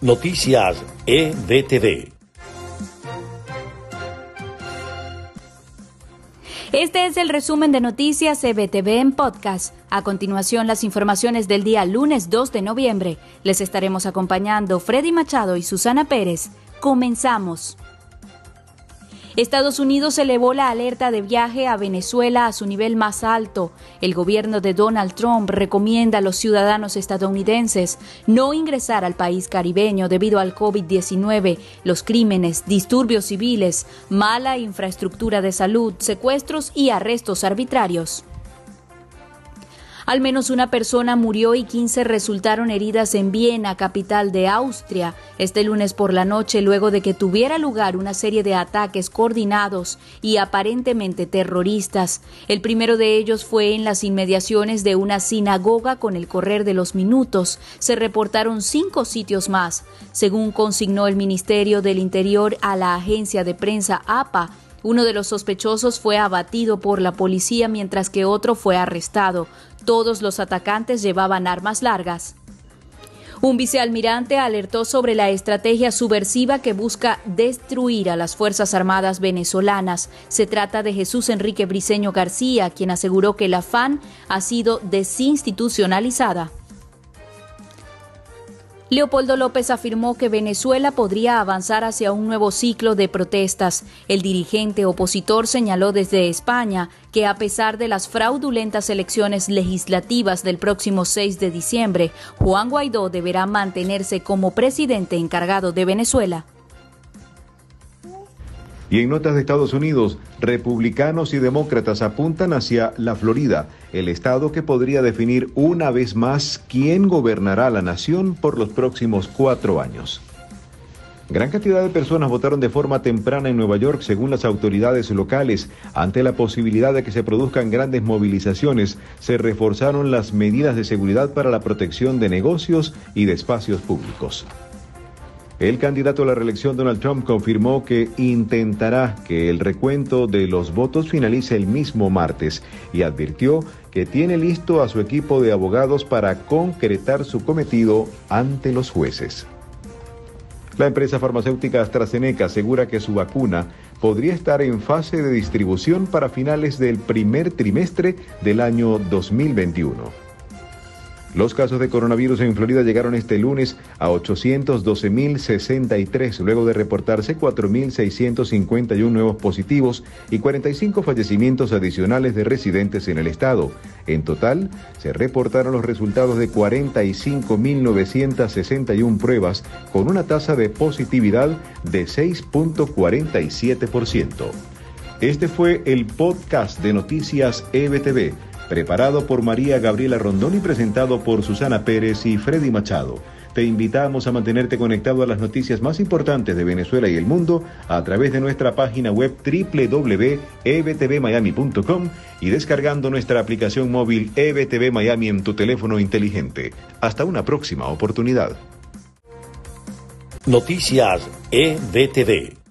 Noticias EBTV. Este es el resumen de Noticias EBTV en podcast. A continuación, las informaciones del día lunes 2 de noviembre. Les estaremos acompañando Freddy Machado y Susana Pérez. Comenzamos. Estados Unidos elevó la alerta de viaje a Venezuela a su nivel más alto. El gobierno de Donald Trump recomienda a los ciudadanos estadounidenses no ingresar al país caribeño debido al COVID-19, los crímenes, disturbios civiles, mala infraestructura de salud, secuestros y arrestos arbitrarios. Al menos una persona murió y 15 resultaron heridas en Viena, capital de Austria, este lunes por la noche luego de que tuviera lugar una serie de ataques coordinados y aparentemente terroristas. El primero de ellos fue en las inmediaciones de una sinagoga con el correr de los minutos. Se reportaron cinco sitios más, según consignó el Ministerio del Interior a la agencia de prensa APA. Uno de los sospechosos fue abatido por la policía mientras que otro fue arrestado. Todos los atacantes llevaban armas largas. Un vicealmirante alertó sobre la estrategia subversiva que busca destruir a las Fuerzas Armadas venezolanas. Se trata de Jesús Enrique Briceño García, quien aseguró que la FAN ha sido desinstitucionalizada. Leopoldo López afirmó que Venezuela podría avanzar hacia un nuevo ciclo de protestas. El dirigente opositor señaló desde España que a pesar de las fraudulentas elecciones legislativas del próximo 6 de diciembre, Juan Guaidó deberá mantenerse como presidente encargado de Venezuela. Y en notas de Estados Unidos, republicanos y demócratas apuntan hacia la Florida, el estado que podría definir una vez más quién gobernará la nación por los próximos cuatro años. Gran cantidad de personas votaron de forma temprana en Nueva York, según las autoridades locales. Ante la posibilidad de que se produzcan grandes movilizaciones, se reforzaron las medidas de seguridad para la protección de negocios y de espacios públicos. El candidato a la reelección Donald Trump confirmó que intentará que el recuento de los votos finalice el mismo martes y advirtió que tiene listo a su equipo de abogados para concretar su cometido ante los jueces. La empresa farmacéutica AstraZeneca asegura que su vacuna podría estar en fase de distribución para finales del primer trimestre del año 2021. Los casos de coronavirus en Florida llegaron este lunes a 812.063, luego de reportarse 4.651 nuevos positivos y 45 fallecimientos adicionales de residentes en el estado. En total, se reportaron los resultados de 45.961 pruebas, con una tasa de positividad de 6.47%. Este fue el podcast de Noticias EBTV preparado por María Gabriela Rondón y presentado por Susana Pérez y Freddy Machado. Te invitamos a mantenerte conectado a las noticias más importantes de Venezuela y el mundo a través de nuestra página web www.ebtvmiami.com y descargando nuestra aplicación móvil EBTV Miami en tu teléfono inteligente. Hasta una próxima oportunidad. Noticias EBTV.